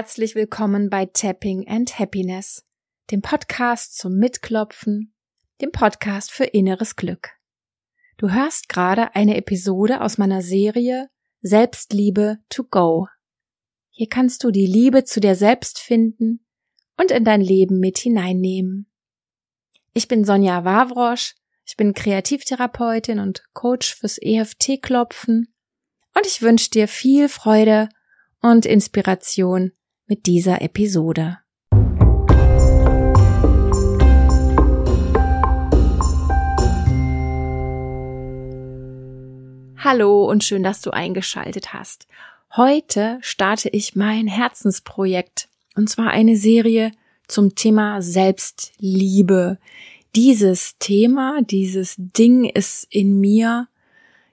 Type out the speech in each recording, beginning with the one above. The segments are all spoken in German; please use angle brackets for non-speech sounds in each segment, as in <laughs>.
Herzlich willkommen bei Tapping and Happiness, dem Podcast zum Mitklopfen, dem Podcast für inneres Glück. Du hörst gerade eine Episode aus meiner Serie Selbstliebe to go. Hier kannst du die Liebe zu dir selbst finden und in dein Leben mit hineinnehmen. Ich bin Sonja Wawrosch, ich bin Kreativtherapeutin und Coach fürs EFT-Klopfen und ich wünsche dir viel Freude und Inspiration mit dieser Episode. Hallo und schön, dass du eingeschaltet hast. Heute starte ich mein Herzensprojekt und zwar eine Serie zum Thema Selbstliebe. Dieses Thema, dieses Ding ist in mir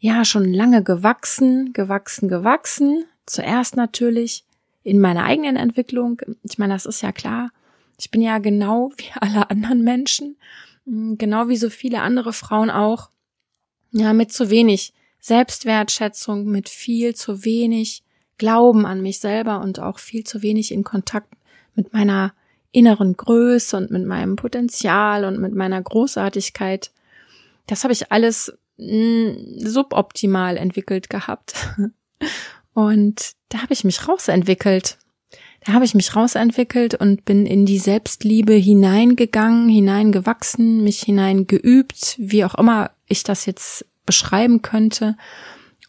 ja schon lange gewachsen, gewachsen, gewachsen. Zuerst natürlich in meiner eigenen Entwicklung. Ich meine, das ist ja klar. Ich bin ja genau <laughs> wie alle anderen Menschen, mm, genau wie so viele andere Frauen auch, ja, mit zu wenig Selbstwertschätzung, mit viel zu wenig Glauben an mich selber und auch viel zu wenig in Kontakt mit meiner inneren Größe und mit meinem Potenzial und mit meiner Großartigkeit. Das habe ich alles mm, suboptimal entwickelt gehabt. <laughs> Und da habe ich mich rausentwickelt. Da habe ich mich rausentwickelt und bin in die Selbstliebe hineingegangen, hineingewachsen, mich hineingeübt, wie auch immer ich das jetzt beschreiben könnte.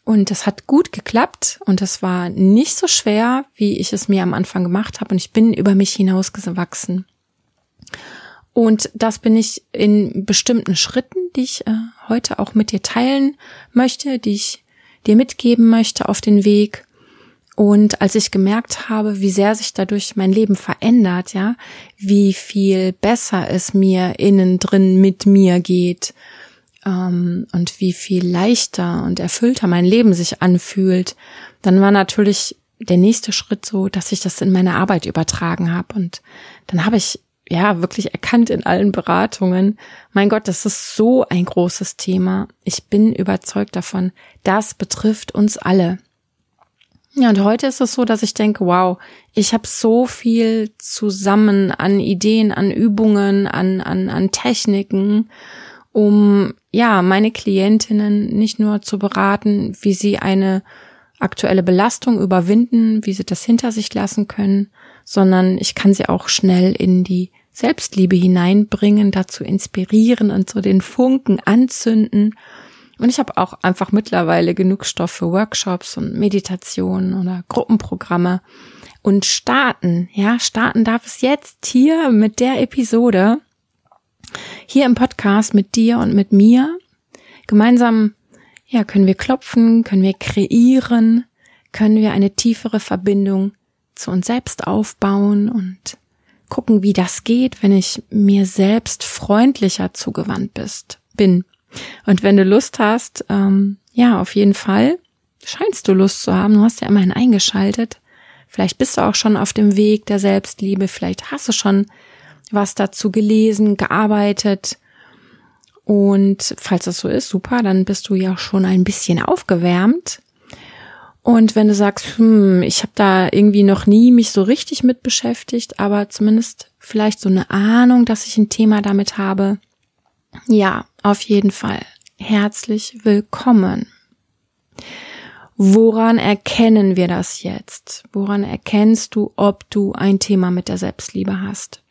Und es hat gut geklappt und es war nicht so schwer, wie ich es mir am Anfang gemacht habe. Und ich bin über mich hinausgewachsen. Und das bin ich in bestimmten Schritten, die ich äh, heute auch mit dir teilen möchte, die ich dir mitgeben möchte auf den Weg. Und als ich gemerkt habe, wie sehr sich dadurch mein Leben verändert, ja, wie viel besser es mir innen drin mit mir geht ähm, und wie viel leichter und erfüllter mein Leben sich anfühlt, dann war natürlich der nächste Schritt so, dass ich das in meine Arbeit übertragen habe. Und dann habe ich ja wirklich erkannt in allen Beratungen, mein Gott, das ist so ein großes Thema. Ich bin überzeugt davon, das betrifft uns alle. Ja, und heute ist es so, dass ich denke, wow, ich habe so viel zusammen an Ideen, an Übungen, an, an, an Techniken, um ja, meine Klientinnen nicht nur zu beraten, wie sie eine aktuelle Belastung überwinden, wie sie das hinter sich lassen können, sondern ich kann sie auch schnell in die Selbstliebe hineinbringen, dazu inspirieren und so den Funken anzünden. Und ich habe auch einfach mittlerweile genug Stoff für Workshops und Meditationen oder Gruppenprogramme. Und starten, ja, starten darf es jetzt hier mit der Episode, hier im Podcast mit dir und mit mir. Gemeinsam, ja, können wir klopfen, können wir kreieren, können wir eine tiefere Verbindung zu uns selbst aufbauen und gucken, wie das geht, wenn ich mir selbst freundlicher zugewandt bist, bin. Und wenn du Lust hast, ähm, ja, auf jeden Fall, scheinst du Lust zu haben, du hast ja immerhin eingeschaltet. Vielleicht bist du auch schon auf dem Weg der Selbstliebe, vielleicht hast du schon was dazu gelesen, gearbeitet. Und falls das so ist, super, dann bist du ja schon ein bisschen aufgewärmt. Und wenn du sagst, hm, ich habe da irgendwie noch nie mich so richtig mit beschäftigt, aber zumindest vielleicht so eine Ahnung, dass ich ein Thema damit habe, ja, auf jeden Fall. Herzlich willkommen. Woran erkennen wir das jetzt? Woran erkennst du, ob du ein Thema mit der Selbstliebe hast?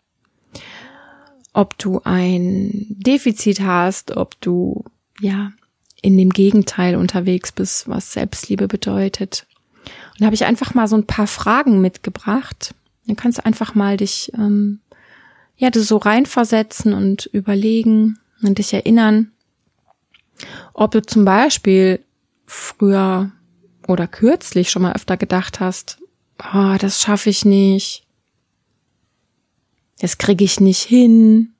Ob du ein Defizit hast, ob du, ja, in dem Gegenteil unterwegs bist, was Selbstliebe bedeutet. Und da habe ich einfach mal so ein paar Fragen mitgebracht. Dann kannst du einfach mal dich ähm, ja so reinversetzen und überlegen und dich erinnern, ob du zum Beispiel früher oder kürzlich schon mal öfter gedacht hast, oh, das schaffe ich nicht, das kriege ich nicht hin,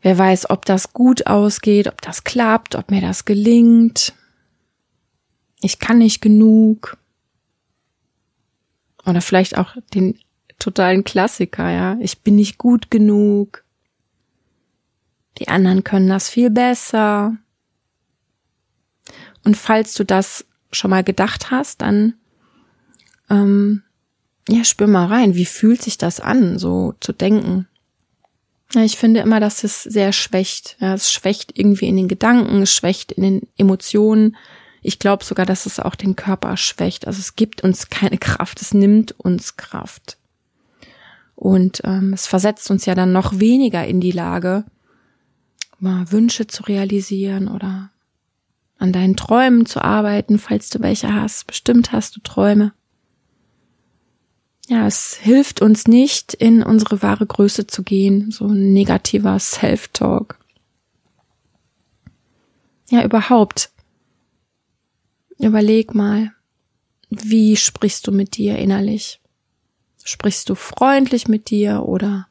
Wer weiß, ob das gut ausgeht, ob das klappt, ob mir das gelingt. Ich kann nicht genug. Oder vielleicht auch den totalen Klassiker, ja. Ich bin nicht gut genug. Die anderen können das viel besser. Und falls du das schon mal gedacht hast, dann ähm, ja, spür mal rein, wie fühlt sich das an, so zu denken. Ich finde immer, dass es sehr schwächt. Ja, es schwächt irgendwie in den Gedanken, es schwächt in den Emotionen. Ich glaube sogar, dass es auch den Körper schwächt. Also es gibt uns keine Kraft, es nimmt uns Kraft. Und ähm, es versetzt uns ja dann noch weniger in die Lage, mal Wünsche zu realisieren oder an deinen Träumen zu arbeiten, falls du welche hast. Bestimmt hast du Träume. Ja, es hilft uns nicht, in unsere wahre Größe zu gehen, so ein negativer Self-Talk. Ja, überhaupt. Überleg mal, wie sprichst du mit dir innerlich? Sprichst du freundlich mit dir oder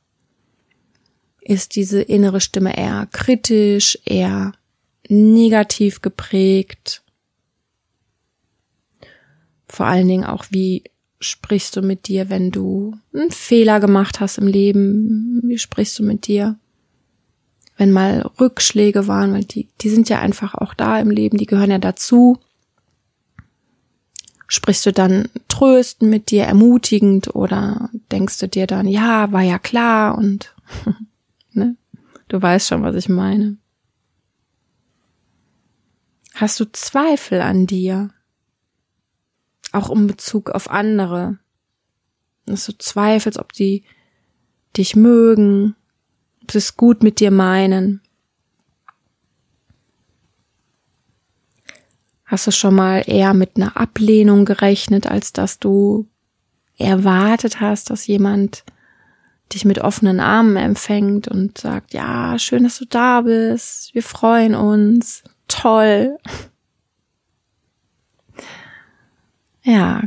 ist diese innere Stimme eher kritisch, eher negativ geprägt? Vor allen Dingen auch, wie sprichst du mit dir, wenn du einen Fehler gemacht hast im Leben? Wie sprichst du mit dir? Wenn mal Rückschläge waren, weil die, die sind ja einfach auch da im Leben, die gehören ja dazu. Sprichst du dann trösten mit dir, ermutigend oder denkst du dir dann, ja, war ja klar und <laughs> ne? Du weißt schon, was ich meine. Hast du Zweifel an dir? Auch in Bezug auf andere. Dass du zweifelst, ob die dich mögen, ob sie es gut mit dir meinen. Hast du schon mal eher mit einer Ablehnung gerechnet, als dass du erwartet hast, dass jemand dich mit offenen Armen empfängt und sagt, ja, schön, dass du da bist, wir freuen uns, toll. Ja,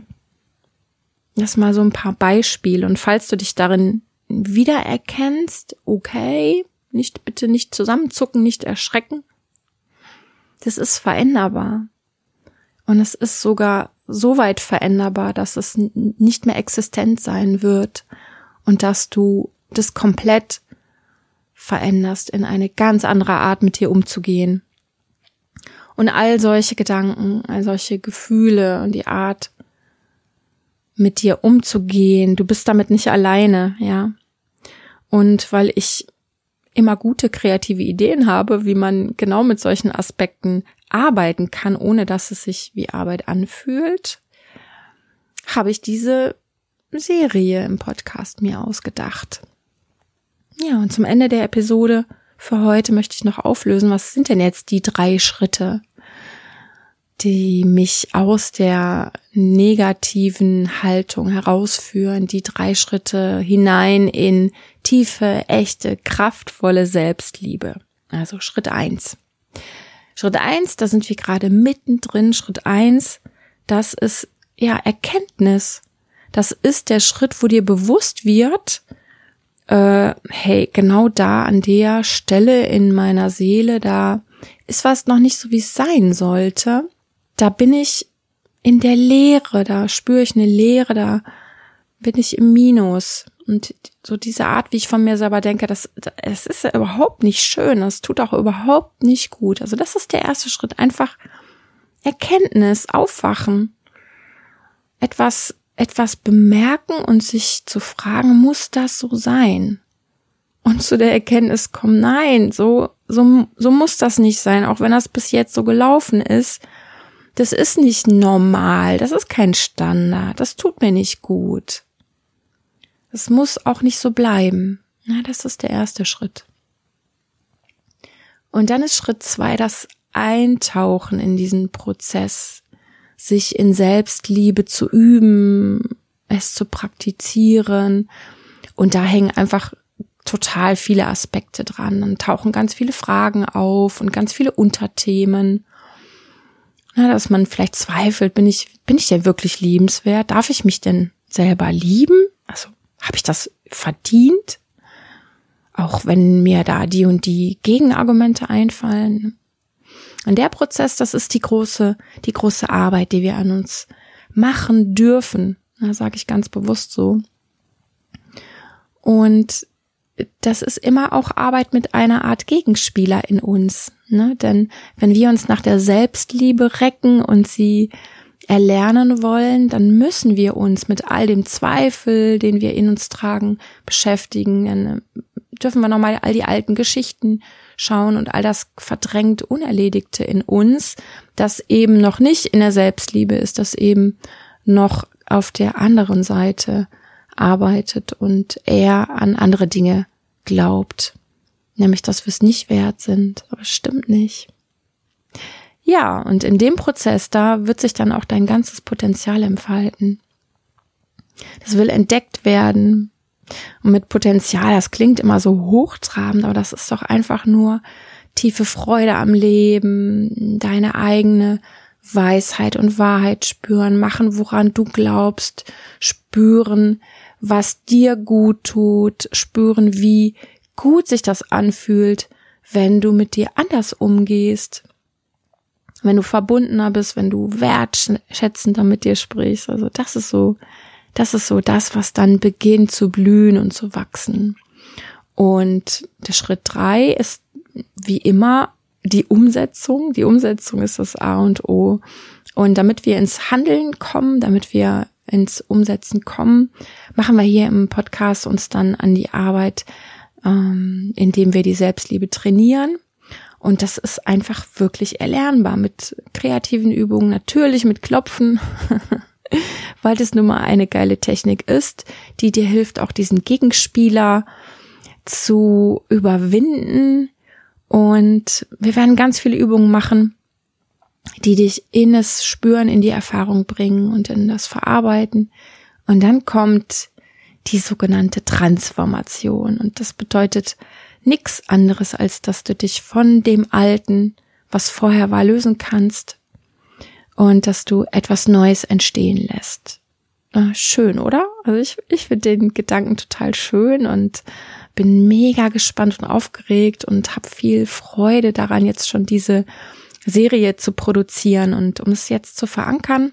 das mal so ein paar Beispiele und falls du dich darin wiedererkennst, okay, nicht bitte nicht zusammenzucken, nicht erschrecken. Das ist veränderbar. Und es ist sogar so weit veränderbar, dass es nicht mehr existent sein wird und dass du das komplett veränderst, in eine ganz andere Art mit dir umzugehen. Und all solche Gedanken, all solche Gefühle und die Art, mit dir umzugehen, du bist damit nicht alleine, ja. Und weil ich immer gute kreative Ideen habe, wie man genau mit solchen Aspekten arbeiten kann, ohne dass es sich wie Arbeit anfühlt, habe ich diese Serie im Podcast mir ausgedacht. Ja, und zum Ende der Episode für heute möchte ich noch auflösen, was sind denn jetzt die drei Schritte, die mich aus der negativen Haltung herausführen, die drei Schritte hinein in tiefe, echte, kraftvolle Selbstliebe. Also Schritt eins. Schritt eins, da sind wir gerade mittendrin. Schritt eins, das ist ja Erkenntnis. Das ist der Schritt, wo dir bewusst wird, äh, hey, genau da an der Stelle in meiner Seele, da ist was noch nicht so, wie es sein sollte. Da bin ich in der Leere, da spüre ich eine Leere, da bin ich im Minus. Und so diese Art, wie ich von mir selber denke, das, das ist ja überhaupt nicht schön. Das tut auch überhaupt nicht gut. Also das ist der erste Schritt. Einfach Erkenntnis, aufwachen. Etwas, etwas bemerken und sich zu fragen, muss das so sein? Und zu der Erkenntnis kommen, nein, so, so, so muss das nicht sein. Auch wenn das bis jetzt so gelaufen ist. Das ist nicht normal. Das ist kein Standard. Das tut mir nicht gut. Es muss auch nicht so bleiben. Na, das ist der erste Schritt. Und dann ist Schritt zwei das Eintauchen in diesen Prozess, sich in Selbstliebe zu üben, es zu praktizieren. Und da hängen einfach total viele Aspekte dran. Dann tauchen ganz viele Fragen auf und ganz viele Unterthemen. Na, dass man vielleicht zweifelt, bin ich, bin ich denn wirklich liebenswert? Darf ich mich denn selber lieben? Also habe ich das verdient? Auch wenn mir da die und die Gegenargumente einfallen. Und der Prozess, das ist die große, die große Arbeit, die wir an uns machen dürfen. Da sage ich ganz bewusst so. Und das ist immer auch Arbeit mit einer Art Gegenspieler in uns. Ne? Denn wenn wir uns nach der Selbstliebe recken und sie erlernen wollen, dann müssen wir uns mit all dem Zweifel, den wir in uns tragen, beschäftigen. Dann äh, dürfen wir nochmal all die alten Geschichten schauen und all das verdrängt Unerledigte in uns, das eben noch nicht in der Selbstliebe ist, das eben noch auf der anderen Seite arbeitet und eher an andere Dinge glaubt. Nämlich, dass wir es nicht wert sind. Aber es stimmt nicht. Ja, und in dem Prozess, da wird sich dann auch dein ganzes Potenzial entfalten. Das will entdeckt werden. Und mit Potenzial, das klingt immer so hochtrabend, aber das ist doch einfach nur tiefe Freude am Leben, deine eigene Weisheit und Wahrheit spüren, machen, woran du glaubst, spüren, was dir gut tut, spüren, wie gut sich das anfühlt, wenn du mit dir anders umgehst, wenn du verbundener bist, wenn du wertschätzender mit dir sprichst. Also das ist so, das ist so das, was dann beginnt zu blühen und zu wachsen. Und der Schritt drei ist wie immer die Umsetzung. Die Umsetzung ist das A und O. Und damit wir ins Handeln kommen, damit wir ins Umsetzen kommen, machen wir hier im Podcast uns dann an die Arbeit, ähm, indem wir die Selbstliebe trainieren. Und das ist einfach wirklich erlernbar mit kreativen Übungen, natürlich mit Klopfen, <laughs> weil das nun mal eine geile Technik ist, die dir hilft, auch diesen Gegenspieler zu überwinden. Und wir werden ganz viele Übungen machen, die dich in das Spüren, in die Erfahrung bringen und in das Verarbeiten. Und dann kommt die sogenannte Transformation. Und das bedeutet, nix anderes, als dass du dich von dem Alten, was vorher war, lösen kannst und dass du etwas Neues entstehen lässt. Schön, oder? Also ich, ich finde den Gedanken total schön und bin mega gespannt und aufgeregt und habe viel Freude daran, jetzt schon diese Serie zu produzieren. Und um es jetzt zu verankern,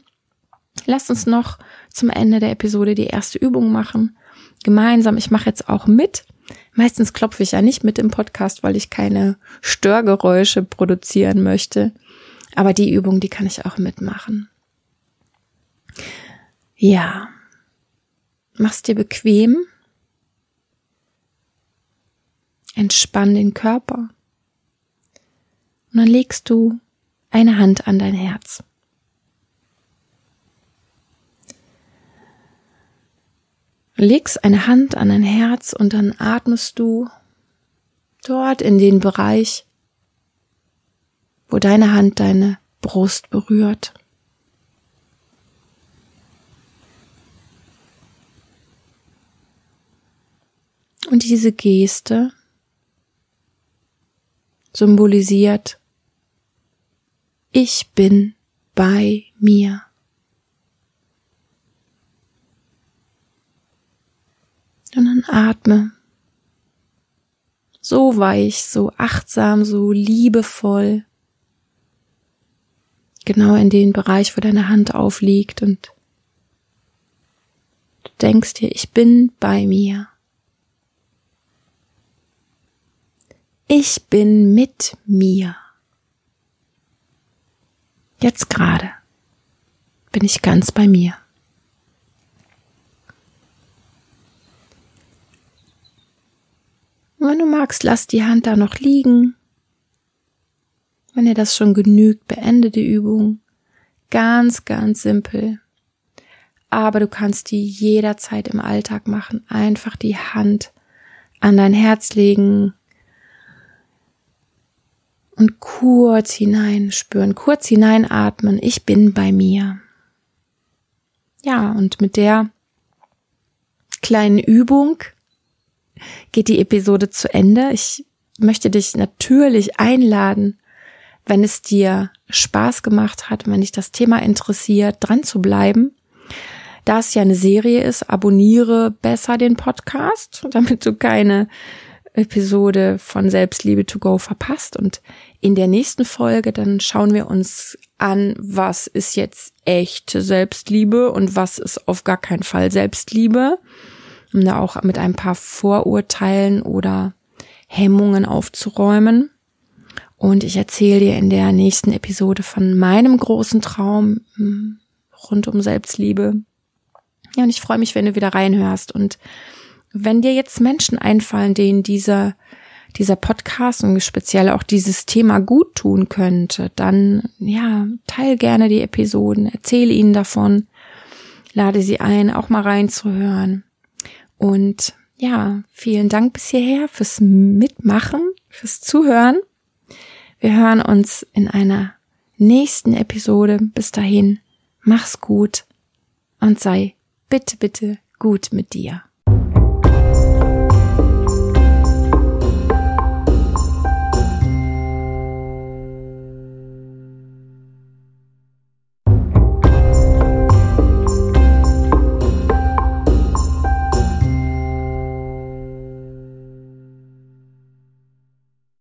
lasst uns noch zum Ende der Episode die erste Übung machen. Gemeinsam, ich mache jetzt auch mit. Meistens klopfe ich ja nicht mit im Podcast, weil ich keine Störgeräusche produzieren möchte. Aber die Übung, die kann ich auch mitmachen. Ja. Mach's dir bequem. Entspann den Körper. Und dann legst du eine Hand an dein Herz. Legst eine Hand an dein Herz und dann atmest du dort in den Bereich, wo deine Hand deine Brust berührt. Und diese Geste symbolisiert, ich bin bei mir. Dann atme. So weich, so achtsam, so liebevoll. Genau in den Bereich, wo deine Hand aufliegt und du denkst dir, ich bin bei mir. Ich bin mit mir. Jetzt gerade bin ich ganz bei mir. Und wenn du magst, lass die Hand da noch liegen. Wenn dir das schon genügt, beende die Übung. Ganz, ganz simpel. Aber du kannst die jederzeit im Alltag machen. Einfach die Hand an dein Herz legen und kurz hineinspüren, kurz hineinatmen. Ich bin bei mir. Ja, und mit der kleinen Übung geht die Episode zu Ende. Ich möchte dich natürlich einladen, wenn es dir Spaß gemacht hat, wenn dich das Thema interessiert, dran zu bleiben. Da es ja eine Serie ist, abonniere besser den Podcast, <laughs> damit du keine Episode von Selbstliebe to go verpasst. Und in der nächsten Folge dann schauen wir uns an, was ist jetzt echte Selbstliebe und was ist auf gar keinen Fall Selbstliebe um da auch mit ein paar Vorurteilen oder Hemmungen aufzuräumen. Und ich erzähle dir in der nächsten Episode von meinem großen Traum, hm, rund um Selbstliebe. Ja, und ich freue mich, wenn du wieder reinhörst. Und wenn dir jetzt Menschen einfallen, denen dieser, dieser Podcast und speziell auch dieses Thema gut tun könnte, dann, ja, teil gerne die Episoden, erzähle ihnen davon, lade sie ein, auch mal reinzuhören. Und ja, vielen Dank bis hierher fürs Mitmachen, fürs Zuhören. Wir hören uns in einer nächsten Episode. Bis dahin, mach's gut und sei bitte, bitte gut mit dir.